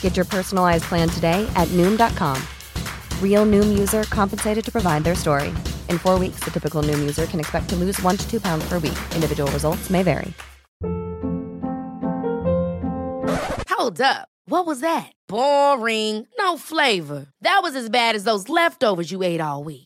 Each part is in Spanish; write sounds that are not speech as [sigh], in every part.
Get your personalized plan today at Noom.com. Real Noom user compensated to provide their story. In four weeks, the typical Noom user can expect to lose one to two pounds per week. Individual results may vary. Hold up. What was that? Boring. No flavor. That was as bad as those leftovers you ate all week.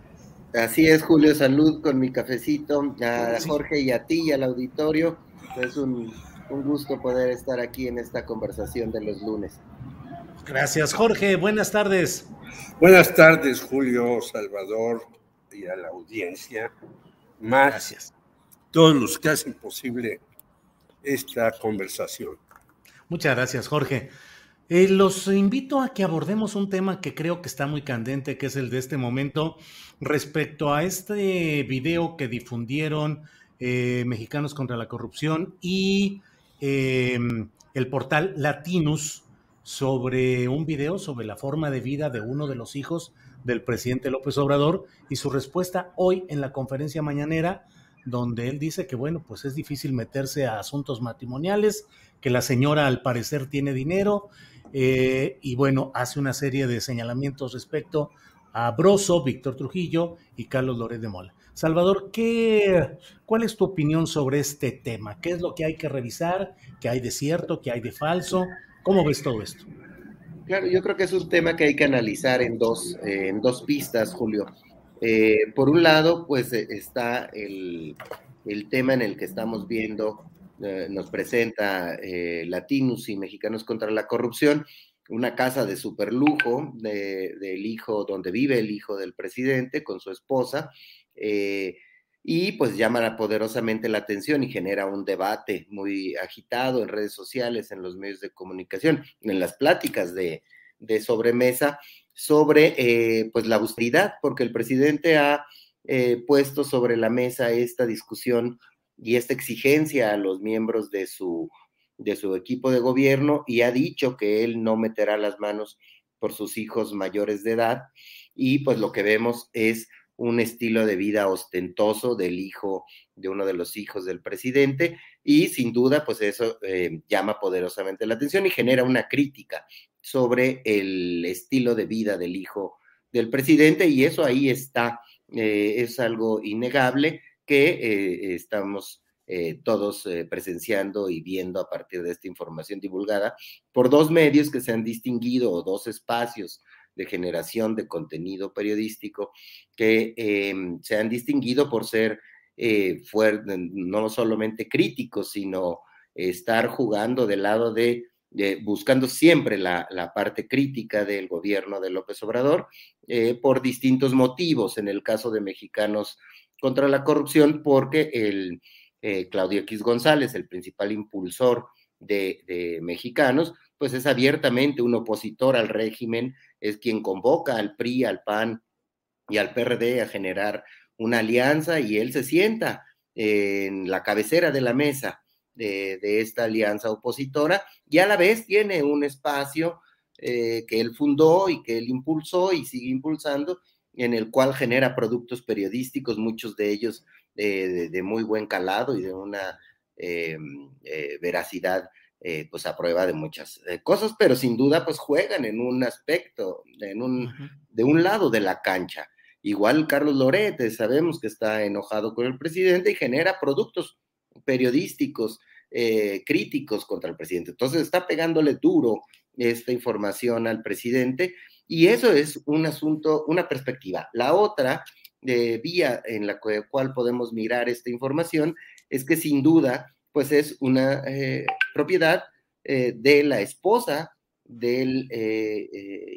Así es, Julio, salud con mi cafecito. A Jorge y a ti y al auditorio. Es un, un gusto poder estar aquí en esta conversación de los lunes. Gracias, Jorge. Buenas tardes. Buenas tardes, Julio, Salvador y a la audiencia. Más Gracias. todos los que hacen posible esta conversación. Muchas gracias, Jorge. Eh, los invito a que abordemos un tema que creo que está muy candente, que es el de este momento, respecto a este video que difundieron eh, Mexicanos contra la Corrupción y eh, el portal Latinus sobre un video sobre la forma de vida de uno de los hijos del presidente López Obrador y su respuesta hoy en la conferencia mañanera, donde él dice que, bueno, pues es difícil meterse a asuntos matrimoniales, que la señora al parecer tiene dinero eh, y, bueno, hace una serie de señalamientos respecto a Broso, Víctor Trujillo y Carlos Loret de Mola. Salvador, ¿qué, ¿cuál es tu opinión sobre este tema? ¿Qué es lo que hay que revisar? ¿Qué hay de cierto? ¿Qué hay de falso? ¿Cómo ves todo esto? Claro, yo creo que es un tema que hay que analizar en dos, eh, en dos pistas, Julio. Eh, por un lado, pues eh, está el, el, tema en el que estamos viendo, eh, nos presenta Latinos y Mexicanos contra la Corrupción, una casa de superlujo de, del hijo, donde vive el hijo del presidente con su esposa, y pues llama poderosamente la atención y genera un debate muy agitado en redes sociales, en los medios de comunicación, en las pláticas de, de sobremesa sobre eh, pues la austeridad, porque el presidente ha eh, puesto sobre la mesa esta discusión y esta exigencia a los miembros de su, de su equipo de gobierno y ha dicho que él no meterá las manos por sus hijos mayores de edad y pues lo que vemos es un estilo de vida ostentoso del hijo, de uno de los hijos del presidente, y sin duda, pues eso eh, llama poderosamente la atención y genera una crítica sobre el estilo de vida del hijo del presidente, y eso ahí está, eh, es algo innegable que eh, estamos eh, todos eh, presenciando y viendo a partir de esta información divulgada por dos medios que se han distinguido o dos espacios de generación de contenido periodístico que eh, se han distinguido por ser no solamente críticos, sino estar jugando del lado de, buscando siempre la, la, parte crítica del gobierno de López Obrador por distintos motivos. En el caso de Mexicanos contra la corrupción, porque el eh, Claudio X González, el principal impulsor de, de Mexicanos, pues es abiertamente un opositor al régimen, es quien convoca al PRI, al PAN y al PRD a generar una alianza y él se sienta en la cabecera de la mesa de, esta alianza opositora y a la vez tiene un espacio eh, que él fundó y que él impulsó y sigue impulsando, en el cual genera productos periodísticos, muchos de ellos eh, de, de, muy buen calado y de una eh, veracidad eh, pues a prueba de muchas eh, cosas, pero sin duda pues juegan en un aspecto, en un, uh -huh. de un lado de la cancha. Igual Carlos Lorete, sabemos que está enojado con el presidente y genera productos periodísticos eh, críticos contra el presidente. Entonces está pegándole duro esta información al presidente y eso es un asunto, una perspectiva. La otra vía en la cual podemos mirar esta información es que sin duda, pues es una propiedad de la esposa del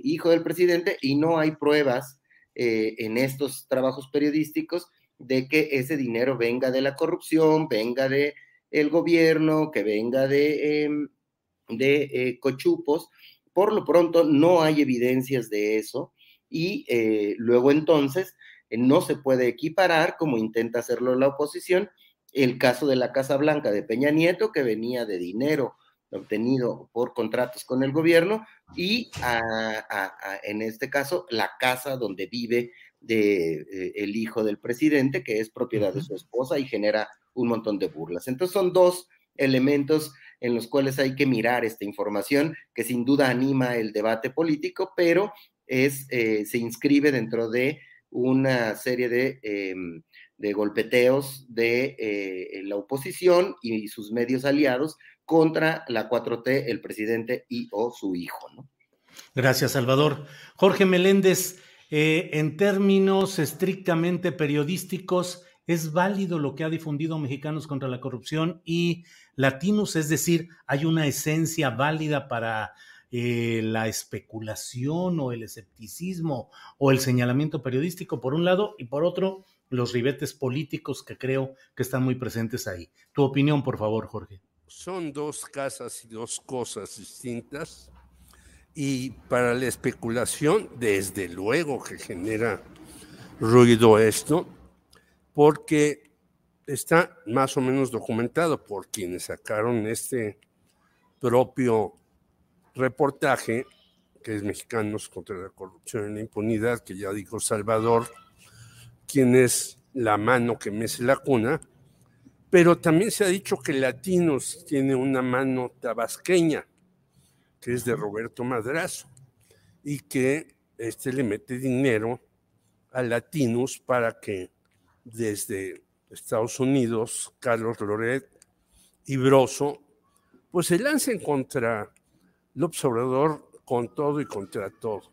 hijo del presidente y no hay pruebas en estos trabajos periodísticos de que ese dinero venga de la corrupción, venga de el gobierno, que venga de, em, de eh, cochupos. Por lo pronto no hay evidencias de eso y eh, luego entonces eh, no se puede equiparar, como intenta hacerlo la oposición, el caso de la Casa Blanca de Peña Nieto, que venía de dinero obtenido por contratos con el gobierno, y en este caso la casa donde vive de, eh, el hijo del presidente, que es propiedad de su esposa y genera un montón de burlas. Entonces son dos elementos en los cuales hay que mirar esta información que sin duda anima el debate político, pero es, eh, se inscribe dentro de una serie de, em, golpeteos de eh, la oposición y sus medios aliados contra la 4T, el presidente y o su hijo. Gracias, Salvador. Jorge Meléndez, eh, en términos estrictamente periodísticos, ¿es válido lo que ha difundido Mexicanos contra la Corrupción y Latinos? Es decir, ¿hay una esencia válida para eh, la especulación o el escepticismo o el señalamiento periodístico, por un lado, y por otro, los ribetes políticos que creo que están muy presentes ahí? Tu opinión, por favor, Jorge. Son dos casas y dos cosas distintas. Y para la especulación, desde luego que genera ruido esto, porque está más o menos documentado por quienes sacaron este propio reportaje, que es Mexicanos contra la Corrupción y la Impunidad, que ya dijo Salvador, quien es la mano que mece la cuna, pero también se ha dicho que Latinos tiene una mano tabasqueña que es de Roberto Madrazo, y que este le mete dinero a Latinos para que desde Estados Unidos, Carlos Loret y Broso, pues se lancen contra el observador con todo y contra todo.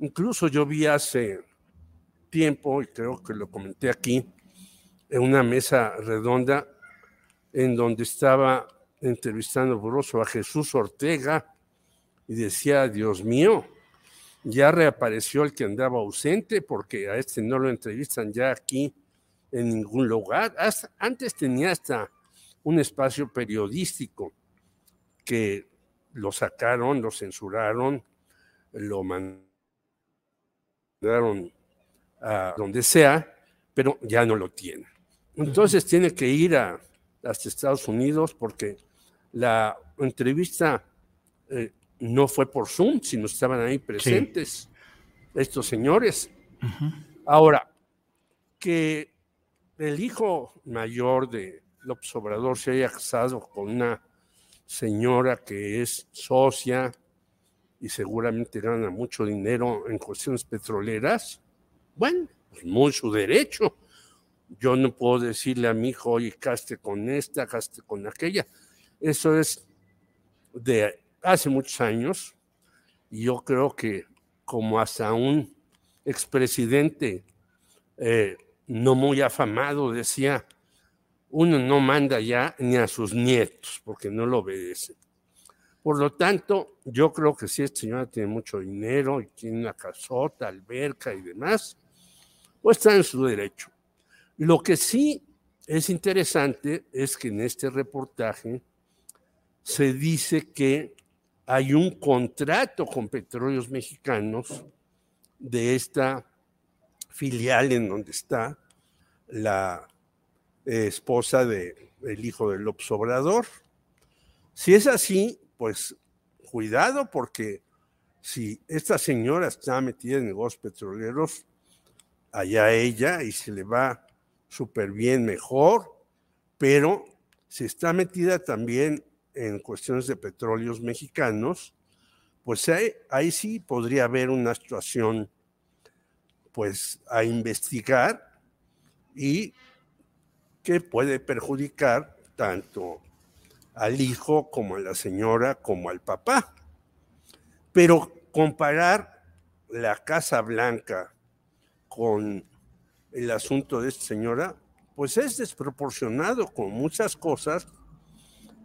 Incluso yo vi hace tiempo, y creo que lo comenté aquí, en una mesa redonda en donde estaba entrevistando Broso a Jesús Ortega, y decía, Dios mío, ya reapareció el que andaba ausente porque a este no lo entrevistan ya aquí en ningún lugar. antes tenía hasta un espacio periodístico que lo sacaron, lo censuraron, lo mandaron a donde sea, pero ya no lo tiene. Entonces tiene que ir a, hasta Estados Unidos porque la entrevista eh, no fue por Zoom, sino estaban ahí presentes estos señores. Ahora, que el hijo mayor de López Obrador se haya casado con una señora que es socia y seguramente gana mucho dinero en cuestiones petroleras, bueno, es muy su derecho. Yo no puedo decirle a mi hijo, oye, caste con esta, caste con aquella. Eso es de hace muchos años, y yo creo que como hasta un expresidente eh, no muy afamado decía, uno no manda ya ni a sus nietos porque no lo obedece. Por lo tanto, yo creo que si esta señora tiene mucho dinero y tiene una casota, alberca y demás, pues está en su derecho. Lo que sí es interesante es que en este reportaje se dice que hay un contrato con petróleos mexicanos de esta filial en donde está la esposa del hijo del Obrador. Si es así, pues cuidado porque si esta señora está metida en negocios petroleros, allá ella y se le va súper bien mejor, pero si está metida también en cuestiones de petróleos mexicanos, pues ahí, sí podría haber una situación pues a investigar y que puede perjudicar tanto al hijo como a la señora como al papá. Pero comparar la Casa Blanca con el asunto de esta señora, pues es desproporcionado con muchas cosas.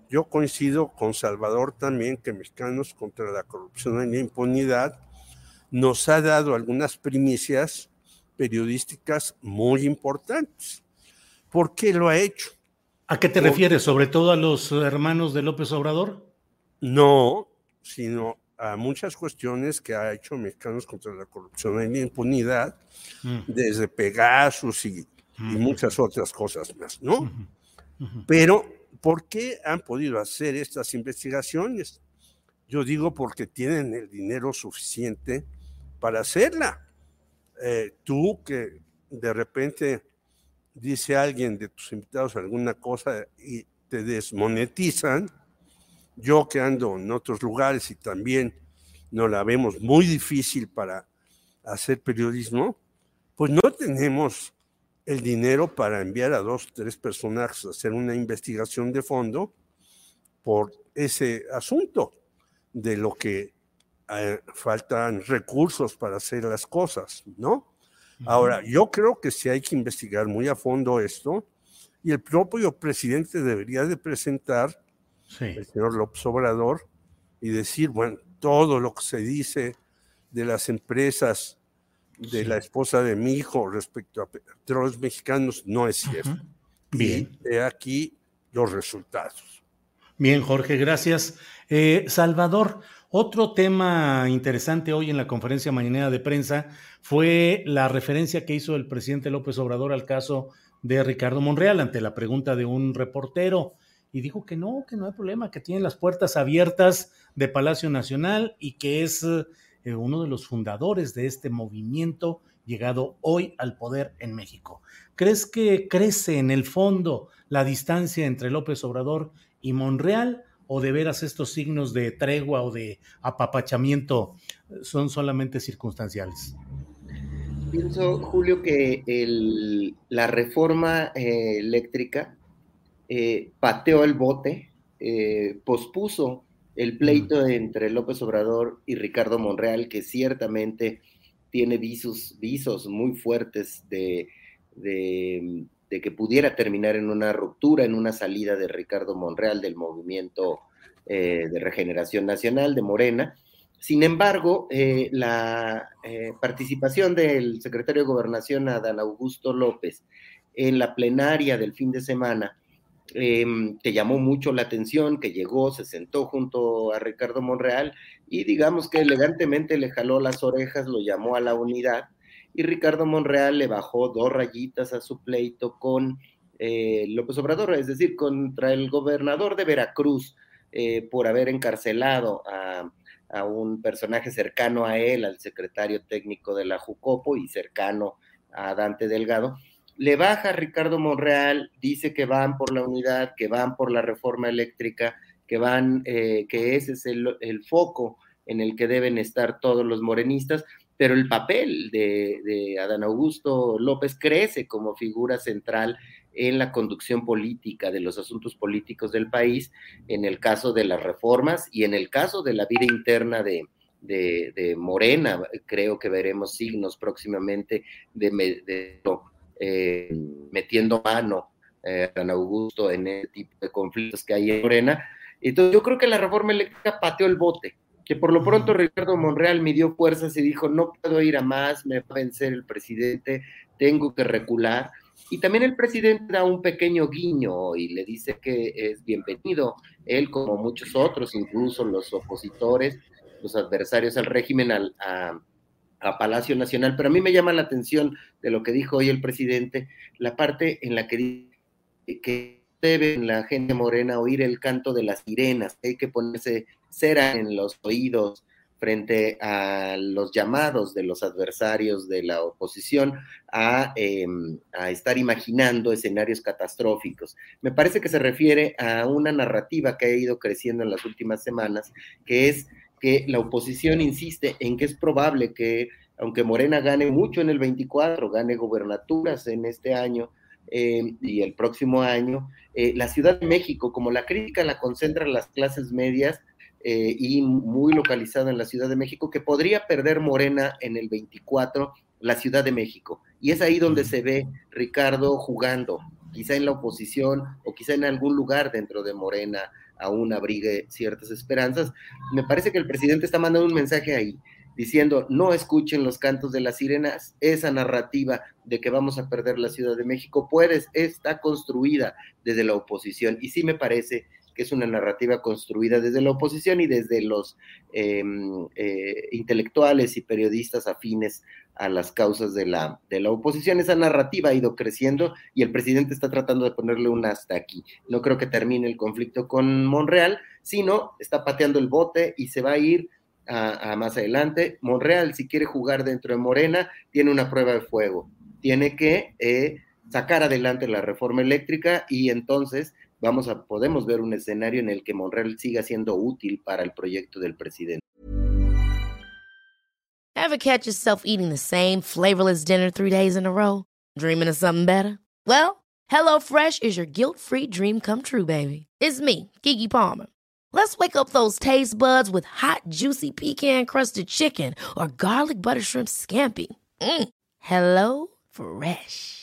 Yo coincido con Salvador también que Mexicanos contra la Corrupción y la Impunidad nos ha dado algunas primicias periodísticas muy importantes. ¿Por qué lo ha hecho? ¿A qué te refieres? ¿Sobre todo a los hermanos de López Obrador? No, sino a muchas cuestiones que ha hecho Mexicanos contra la Corrupción y la Impunidad, mm. desde Pegasus y, mm. muchas otras cosas más, ¿no? Pero, ¿por qué han podido hacer estas investigaciones? Yo digo porque tienen el dinero suficiente para hacerla. Eh, tú que de repente dice alguien de tus invitados alguna cosa y te desmonetizan, yo que ando en otros lugares y también no la vemos muy difícil para hacer periodismo, pues no tenemos el dinero para enviar a dos, tres personajes a hacer una investigación de fondo por ese asunto de lo que eh, faltan recursos para hacer las cosas, ¿no? Ahora, yo creo que sí hay que investigar muy a fondo esto y el propio presidente debería de presentar, el señor López Obrador, y decir, bueno, todo lo que se dice de las empresas de la esposa de mi hijo respecto a petróleos mexicanos no es cierto. Bien. Y aquí los resultados. Bien, Jorge, gracias. Eh, Salvador, otro tema interesante hoy en la conferencia mañanera de prensa fue la referencia que hizo el presidente López Obrador al caso de Ricardo Monreal ante la pregunta de un reportero y dijo que no, que no hay problema, que tiene las puertas abiertas de Palacio Nacional y que es eh, uno de los fundadores de este movimiento llegado hoy al poder en México. ¿Crees que crece en el fondo la distancia entre López Obrador y Monreal? O de veras estos signos de tregua o de apapachamiento son solamente circunstanciales? Pienso, Julio, que la reforma eh, eléctrica eh, pateó el bote, eh, pospuso el pleito mm. entre López Obrador y Ricardo Monreal, que ciertamente tiene visos, visos muy fuertes de, de que pudiera terminar en una ruptura, en una salida de Ricardo Monreal del movimiento eh, de regeneración nacional de Morena. Sin embargo, eh, la eh, participación del secretario de Gobernación, Adán Augusto López, en la plenaria del fin de semana, em, que llamó mucho la atención, que llegó, se sentó junto a Ricardo Monreal y digamos que elegantemente le jaló las orejas, lo llamó a la unidad y Ricardo Monreal le bajó dos rayitas a su pleito con eh, López Obrador, es decir, contra el gobernador de Veracruz eh, por haber encarcelado a, un personaje cercano a él, al secretario técnico de la Jucopo y cercano a Dante Delgado. Le baja Ricardo Monreal, dice que van por la unidad, que van por la reforma eléctrica, que van, eh, que ese es el foco en el que deben estar todos los morenistas, pero el papel de, Adán Augusto López crece como figura central en la conducción política de los asuntos políticos del país, en el caso de las reformas y en el caso de la vida interna de, Morena. Creo que veremos signos próximamente de, eh, metiendo mano eh, a Adán Augusto en el tipo de conflictos que hay en Morena. Entonces yo creo que la reforma eléctrica pateó el bote que por lo pronto Ricardo Monreal midió fuerzas y dijo, no puedo ir a más, me va a vencer el presidente, tengo que recular. Y también el presidente da un pequeño guiño y le dice que es bienvenido, él como muchos otros, incluso los opositores, los adversarios al régimen, a, Palacio Nacional. Pero a mí me llama la atención de lo que dijo hoy el presidente, la parte en la que dice que debe la gente morena oír el canto de las sirenas, hay que ponerse cera en los oídos frente a los llamados de los adversarios de la oposición a, em, a, estar imaginando escenarios catastróficos. Me parece que se refiere a una narrativa que ha ido creciendo en las últimas semanas, que es que la oposición insiste en que es probable que, aunque Morena gane mucho en el 24, gane gobernaturas en este año, eh, y el próximo año, eh, la Ciudad de México, como la crítica la concentran las clases medias eh, y muy localizada en la Ciudad de México, que podría perder Morena en el 24 la Ciudad de México. Y es ahí donde se ve Ricardo jugando, quizá en la oposición o quizá en algún lugar dentro de Morena aún abrigue ciertas esperanzas. Me parece que el presidente está mandando un mensaje ahí diciendo no escuchen los cantos de las sirenas, esa narrativa de que vamos a perder la Ciudad de México, pues está construida desde la oposición y sí me parece que es una narrativa construida desde la oposición y desde los em, eh, intelectuales y periodistas afines a las causas de la, de la oposición. Esa narrativa ha ido creciendo y el presidente está tratando de ponerle un hasta aquí. No creo que termine el conflicto con Monreal, sino está pateando el bote y se va a ir a, más adelante. Monreal, si quiere jugar dentro de Morena, tiene una prueba de fuego. Tiene que eh, sacar adelante la reforma eléctrica y entonces vamos a, podemos ver un escenario en el que Monreal siga siendo útil para el proyecto del presidente. Ever catch yourself eating the same flavorless dinner three days in a row? Dreaming of something better? Well, HelloFresh is your guilt-free dream come true, baby. It's me, Kiki Palmer. Let's wake up those taste buds with hot, juicy pecan crusted chicken or garlic butter shrimp scampi. Mm. Hello Fresh.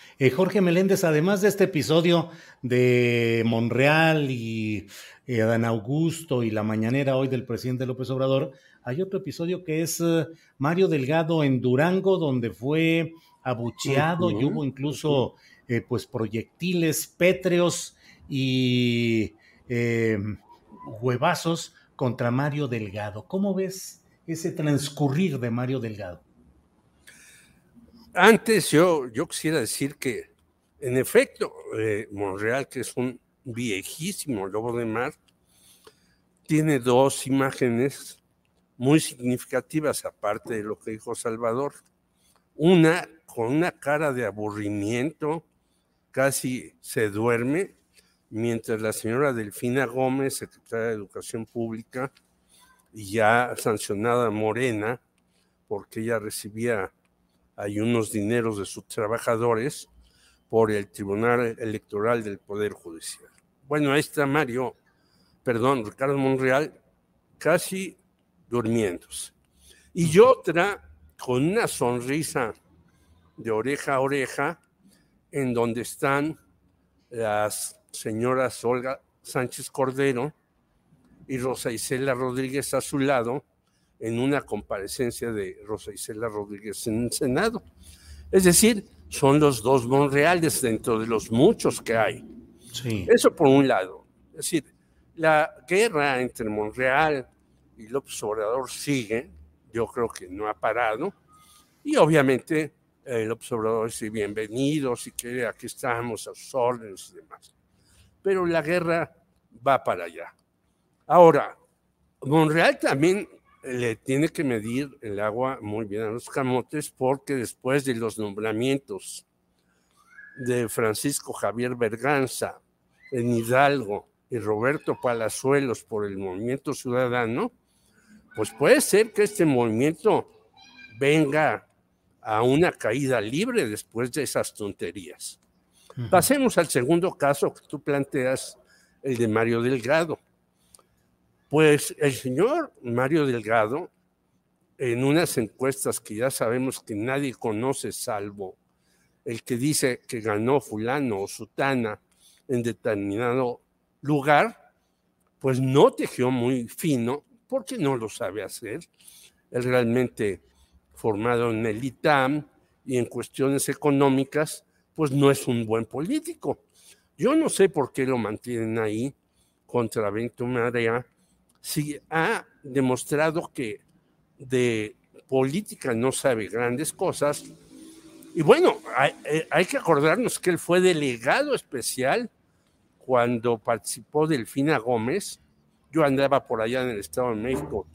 Eh, Jorge Meléndez, además de este episodio de Monreal y eh, Adán Augusto y la mañanera hoy del presidente López Obrador, hay otro episodio que es eh, Mario Delgado en Durango, donde fue abucheado y hubo incluso pues proyectiles pétreos y huevazos contra Mario Delgado. ¿Cómo ves ese transcurrir de Mario Delgado? Antes yo, yo quisiera decir que, en efecto, eh, Monreal, que es un viejísimo lobo de mar, tiene dos imágenes muy significativas, aparte de lo que dijo Salvador. Una con una cara de aburrimiento, casi se duerme, mientras la señora Delfina Gómez, secretaria de Educación Pública, ya sancionada Morena, porque ella recibía hay unos dineros de sus trabajadores por el Tribunal Electoral del Poder Judicial. Bueno, ahí está Mario, perdón, Ricardo Monreal, casi durmiéndose. Y otra con una sonrisa de oreja a oreja, en donde están las señoras Olga Sánchez Cordero y Rosa Isela Rodríguez a su lado, en una comparecencia de Rosa Isela Rodríguez en el Senado. Es decir, son los dos Monreales dentro de los muchos que hay. Sí. Eso por un lado. Es decir, la guerra entre Monreal y López Obrador sigue, yo creo que no ha parado, y obviamente el López Obrador dice bienvenido, si quiere, aquí estamos a sus órdenes y demás. Pero la guerra va para allá. Ahora, Monreal también le tiene que medir el agua muy bien a los camotes porque después de los nombramientos de Francisco Javier Berganza en Hidalgo y Roberto Palazuelos por el movimiento ciudadano, pues puede ser que este movimiento venga a una caída libre después de esas tonterías. Pasemos al segundo caso que tú planteas, el de Mario Delgado. Pues el señor Mario Delgado, en unas encuestas que ya sabemos que nadie conoce salvo el que dice que ganó fulano o sutana en determinado lugar, pues no tejió muy fino porque no lo sabe hacer. Él realmente formado en el ITAM y en cuestiones económicas, pues no es un buen político. Yo no sé por qué lo mantienen ahí contra Benito Marea, sí ha demostrado que de política no sabe grandes cosas. Y bueno, hay, eh, hay que acordarnos que él fue delegado especial cuando participó Delfina Gómez. Yo andaba por allá en el Estado de México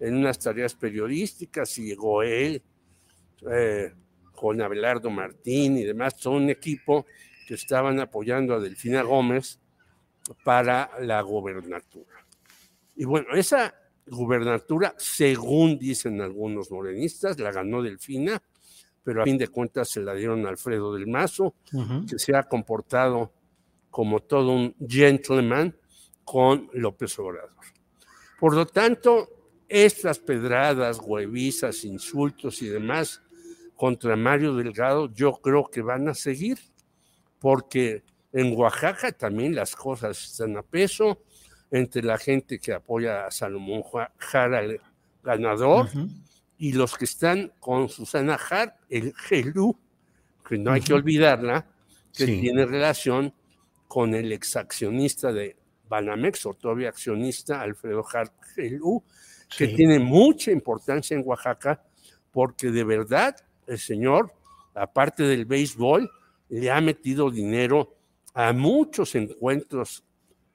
en unas tareas periodísticas y llegó él eh, con Abelardo Martín y demás, todo un equipo que estaban apoyando a Delfina Gómez para la gobernatura. Y bueno, esa gubernatura, según dicen algunos morenistas, la ganó Delfina, pero a fin de cuentas se la dieron a Alfredo del Mazo, que se ha comportado como todo un gentleman con López Obrador. Por lo tanto, estas pedradas, huevizas, insultos y demás contra Mario Delgado, yo creo que van a seguir, porque en Oaxaca también las cosas están a peso entre la gente que apoya a Salomón Jara, el ganador, y los que están con Susana Jar, el GELU, que no hay que olvidarla, que tiene relación con el exaccionista de Banamex, o todavía accionista, Alfredo Jar GELU, que tiene mucha importancia en Oaxaca, porque de verdad el señor, aparte del béisbol, le ha metido dinero a muchos encuentros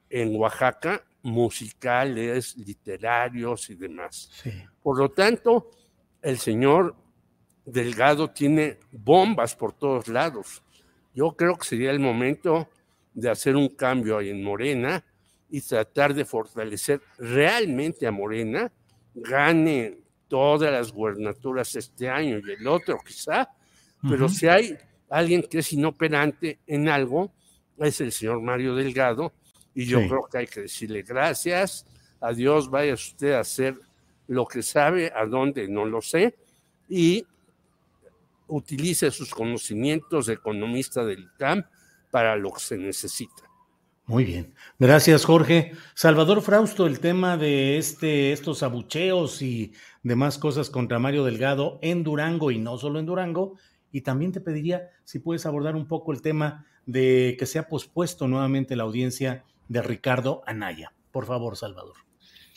en Oaxaca, musicales, literarios y demás. Por lo tanto, el señor Delgado tiene bombas por todos lados. Yo creo que sería el momento de hacer un cambio ahí en Morena y tratar de fortalecer realmente a Morena, gane todas las gubernaturas este año y el otro quizá, pero si hay alguien que es inoperante en algo, es el señor Mario Delgado, y yo creo que hay que decirle gracias, adiós, vaya usted a hacer lo que sabe, a dónde no lo sé, y utilice sus conocimientos de economista del ICAM para lo que se necesita. Muy bien. Gracias, Jorge. Salvador Frausto, el tema de este, estos abucheos y demás cosas contra Mario Delgado en Durango y no solo en Durango. Y también te pediría si puedes abordar un poco el tema de que se ha pospuesto nuevamente la audiencia de Ricardo Anaya. Por favor, Salvador.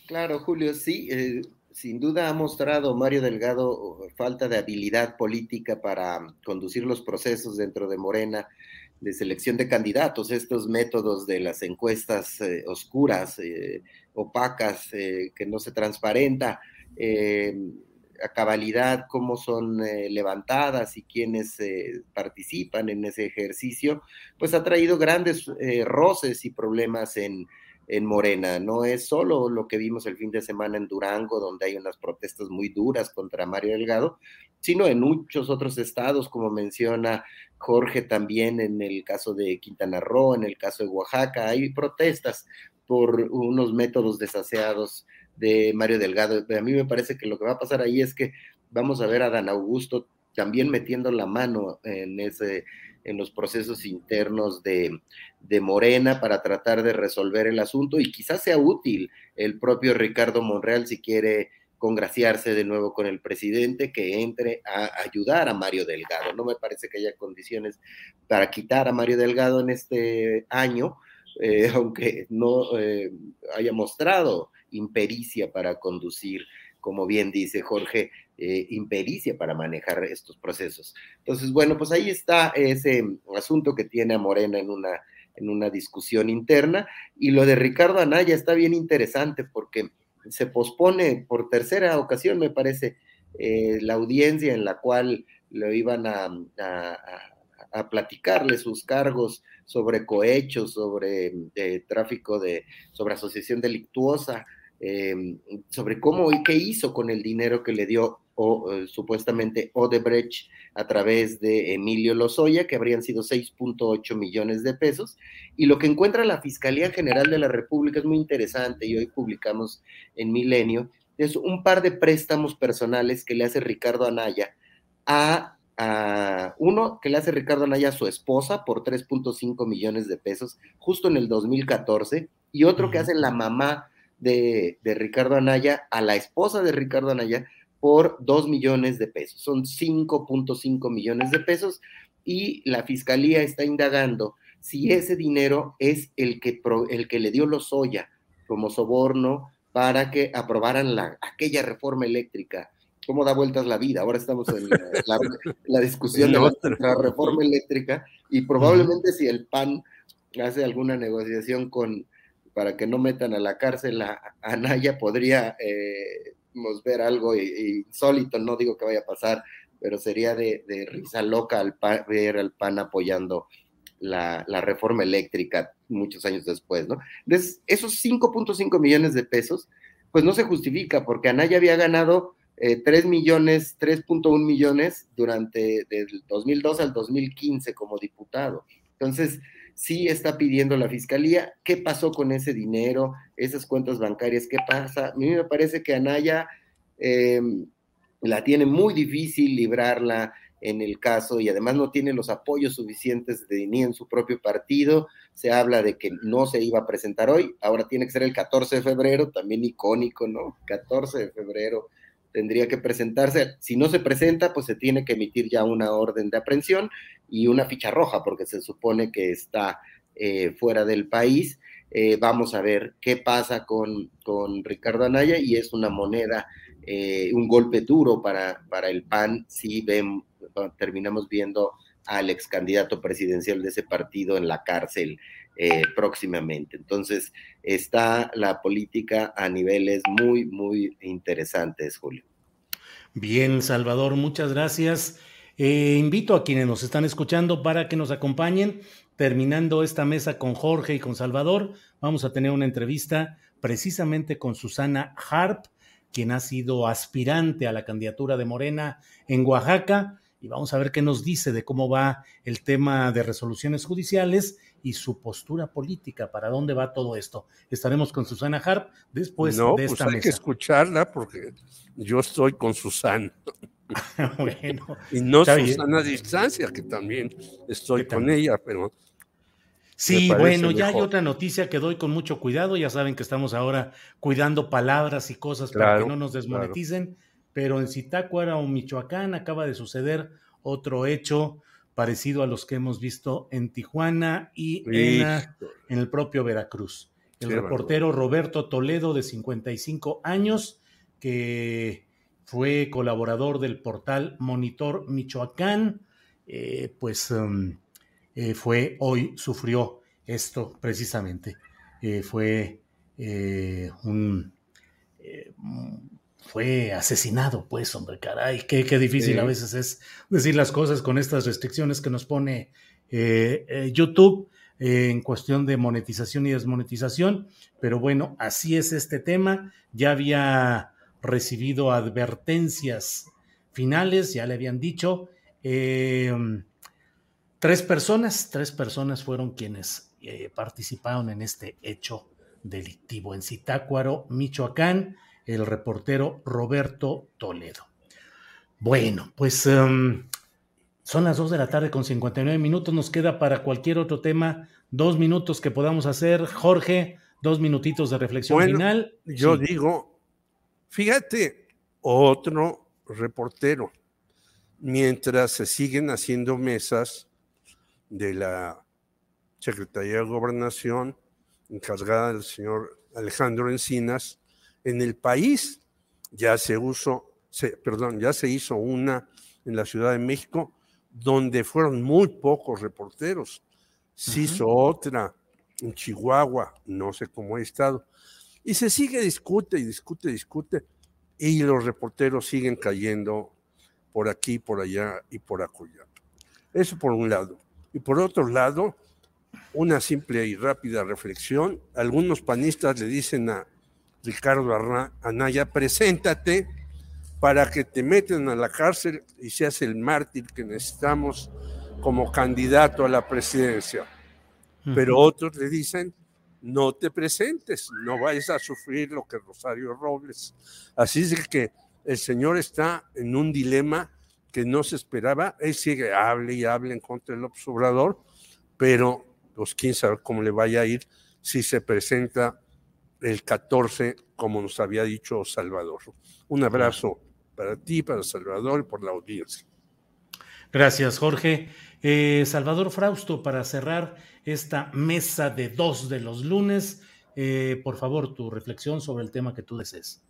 Claro, Julio, sí, eh, sin duda ha mostrado Mario Delgado falta de habilidad política para conducir los procesos dentro de Morena de selección de candidatos, estos métodos de las encuestas eh, oscuras, eh, opacas, que no se transparenta a cabalidad cómo son levantadas y quiénes participan en ese ejercicio, pues ha traído grandes roces y problemas en, en Morena. No es solo lo que vimos el fin de semana en Durango, donde hay unas protestas muy duras contra Mario Delgado, sino en muchos otros estados, como menciona Jorge también en el caso de Quintana Roo, en el caso de Oaxaca, hay protestas por unos métodos desaseados de Mario Delgado. A mí me parece que lo que va a pasar ahí es que vamos a ver a Dan Augusto también metiendo la mano en ese en los procesos internos de, Morena para tratar de resolver el asunto y quizás sea útil el propio Ricardo Monreal si quiere congraciarse de nuevo con el presidente, que entre a ayudar a Mario Delgado. No me parece que haya condiciones para quitar a Mario Delgado en este año, eh, [laughs] aunque no eh, haya mostrado impericia para conducir como bien dice Jorge, eh, impericia para manejar estos procesos. Entonces, bueno, pues ahí está ese asunto que tiene a Morena en una, en una discusión interna. Y lo de Ricardo Anaya está bien interesante porque se pospone por tercera ocasión, me parece, eh, la audiencia en la cual lo iban a, platicarle sus cargos sobre cohechos, sobre eh, tráfico de, sobre asociación delictuosa, Em, sobre cómo y qué hizo con el dinero que le dio o, eh, supuestamente Odebrecht a través de Emilio Lozoya, que habrían sido 6.8 millones de pesos. Y lo que encuentra la Fiscalía General de la República es muy interesante y hoy publicamos en Milenio, es un par de préstamos personales que le hace Ricardo Anaya a, a uno que le hace Ricardo Anaya a su esposa por 3.5 millones de pesos justo en el 2014 y otro que hace la mamá de, Ricardo Anaya a la esposa de Ricardo Anaya por 2 millones de pesos. Son 5.5 millones de pesos y la fiscalía está indagando si ese dinero es el que, el que le dio Lozoya como soborno para que aprobaran la, aquella reforma eléctrica cómo da vueltas la vida. Ahora estamos en la, [laughs] discusión de la, reforma eléctrica y probablemente si el PAN hace alguna negociación con para que no metan a la cárcel a, Anaya, podríamos eh, ver algo insólito, no digo que vaya a pasar, pero sería de, risa loca al ver al PAN apoyando la, reforma eléctrica muchos años después, ¿no? Entonces, esos 5.5 millones de pesos, pues no se justifica, porque Anaya había ganado 3 eh, millones, 3.1 millones durante del 2002 al 2015 como diputado. Entonces, sí está pidiendo la fiscalía qué pasó con ese dinero, esas cuentas bancarias, qué pasa. A mí me parece que Anaya em, la tiene muy difícil librarla en el caso y además no tiene los apoyos suficientes de, ni en su propio partido. Se habla de que no se iba a presentar hoy, ahora tiene que ser el 14 de febrero, también icónico, ¿no? 14 de febrero tendría que presentarse. Si no se presenta, pues se tiene que emitir ya una orden de aprehensión y una ficha roja, porque se supone que está eh, fuera del país. Eh, vamos a ver qué pasa con, con, Ricardo Anaya y es una moneda, eh, un golpe duro para, para el PAN si ven, terminamos viendo al ex candidato presidencial de ese partido en la cárcel próximamente. Entonces, está la política a niveles muy, muy interesantes, Julio. Bien, Salvador, muchas gracias. Eh, invito a quienes nos están escuchando para que nos acompañen. Terminando esta mesa con Jorge y con Salvador, vamos a tener una entrevista precisamente con Susana Harp, quien ha sido aspirante a la candidatura de Morena en Oaxaca, y vamos a ver qué nos dice de cómo va el tema de resoluciones judiciales y su postura política, para dónde va todo esto. Estaremos con Susana Harp después de pues esta pues hay que escucharla porque yo estoy con Susana. [laughs] bueno. Y no Susana a distancia, que también estoy con ella, pero... Sí, bueno, ya hay otra noticia que doy con mucho cuidado. Ya saben que estamos ahora cuidando palabras y cosas para que no nos desmoneticen, pero en Zitácuara o Michoacán acaba de suceder otro hecho parecido a los que hemos visto en Tijuana y en, el propio Veracruz. El reportero Roberto Toledo, de 55 años, que fue colaborador del portal Monitor Michoacán, eh, pues um, eh, fue hoy, sufrió esto precisamente. Eh, fue un fue asesinado, pues, hombre, caray, qué, qué difícil a veces es decir las cosas con estas restricciones que nos pone YouTube en cuestión de monetización y desmonetización, pero bueno, así es este tema, ya había recibido advertencias finales, ya le habían dicho, tres personas, tres personas fueron quienes participaron en este hecho delictivo en Zitácuaro, Michoacán, el reportero Roberto Toledo. Bueno, pues em, son las 2 de la tarde con 59 minutos. Nos queda para cualquier otro tema dos minutos que podamos hacer. Jorge, dos minutitos de reflexión final. Yo digo, fíjate, otro reportero, mientras se siguen haciendo mesas de la Secretaría de Gobernación, encargada del señor Alejandro Encinas, en el país ya se, perdón, ya se hizo una en la Ciudad de México donde fueron muy pocos reporteros. Se hizo otra en Chihuahua, no sé cómo ha estado. Y se sigue, discute y discute, discute, y los reporteros siguen cayendo por aquí, por allá y por acullá. Eso por un lado. Y por otro lado, una simple y rápida reflexión. Algunos panistas le dicen a Ricardo Anaya, preséntate para que te meten a la cárcel y seas el mártir que necesitamos como candidato a la presidencia. Pero otros le dicen, no te presentes, no vayas a sufrir lo que Rosario Robles. Así es que el señor está en un dilema que no se esperaba. Él sigue, hable y hable en contra del observador, pero pues quién sabe cómo le vaya a ir si se presenta el 14, como nos había dicho Salvador. Un abrazo para ti, para Salvador y por la audiencia. Gracias, Jorge. Eh, Salvador Frausto, para cerrar esta mesa de dos de los lunes, eh, por favor, tu reflexión sobre el tema que tú desees.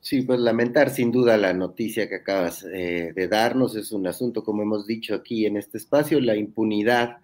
Sí, pues lamentar sin duda la noticia que acabas eh, de darnos. Es un asunto, como hemos dicho aquí en este espacio, la impunidad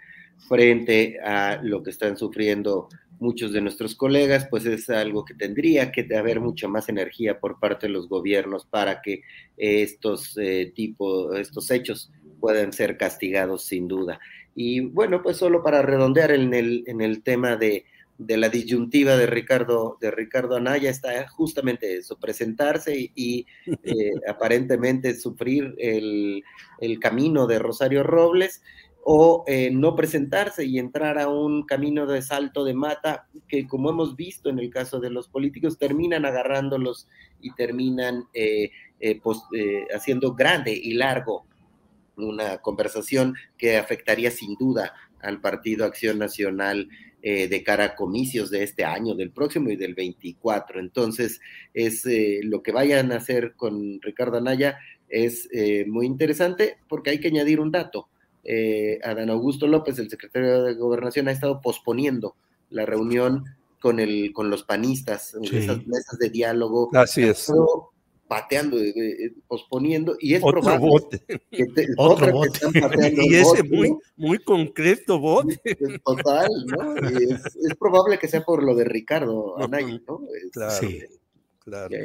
frente a lo que están sufriendo muchos de nuestros colegas, pues es algo que tendría que haber mucha más energía por parte de los gobiernos para que estos eh, tipos, estos hechos puedan ser castigados sin duda. Y bueno, pues solo para redondear en el, en el tema de, de la disyuntiva de Ricardo, de Ricardo Anaya está justamente eso, presentarse y, [laughs] eh, aparentemente sufrir el, el, camino de Rosario Robles o eh, no presentarse y entrar a un camino de salto de mata que como hemos visto en el caso de los políticos terminan agarrándolos y terminan eh, eh, haciendo grande y largo una conversación que afectaría sin duda al Partido Acción Nacional de cara a comicios de este año, del próximo y del 24. Entonces, es lo que vayan a hacer con Ricardo Anaya es muy interesante porque hay que añadir un dato eh, Adán Augusto López, el secretario de Gobernación, ha estado posponiendo la reunión con, el, con los panistas, esas mesas de diálogo. Así es. Pateando, posponiendo, y es otro probable bote. que [laughs] otro bote. [laughs] y ese muy, muy concreto bote. [laughs] Total, ¿no? Es, es, probable que sea por lo de Ricardo Anaya, ¿no? claro, sí, claro.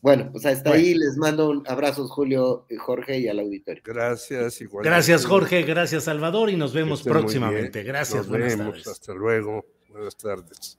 Bueno, pues hasta ahí les mando un abrazos, Julio, Jorge y al auditorio. Gracias, igual. Gracias, Jorge, gracias, Salvador, y nos vemos próximamente. Gracias, nos buenas vemos. tardes. Hasta luego. Buenas tardes.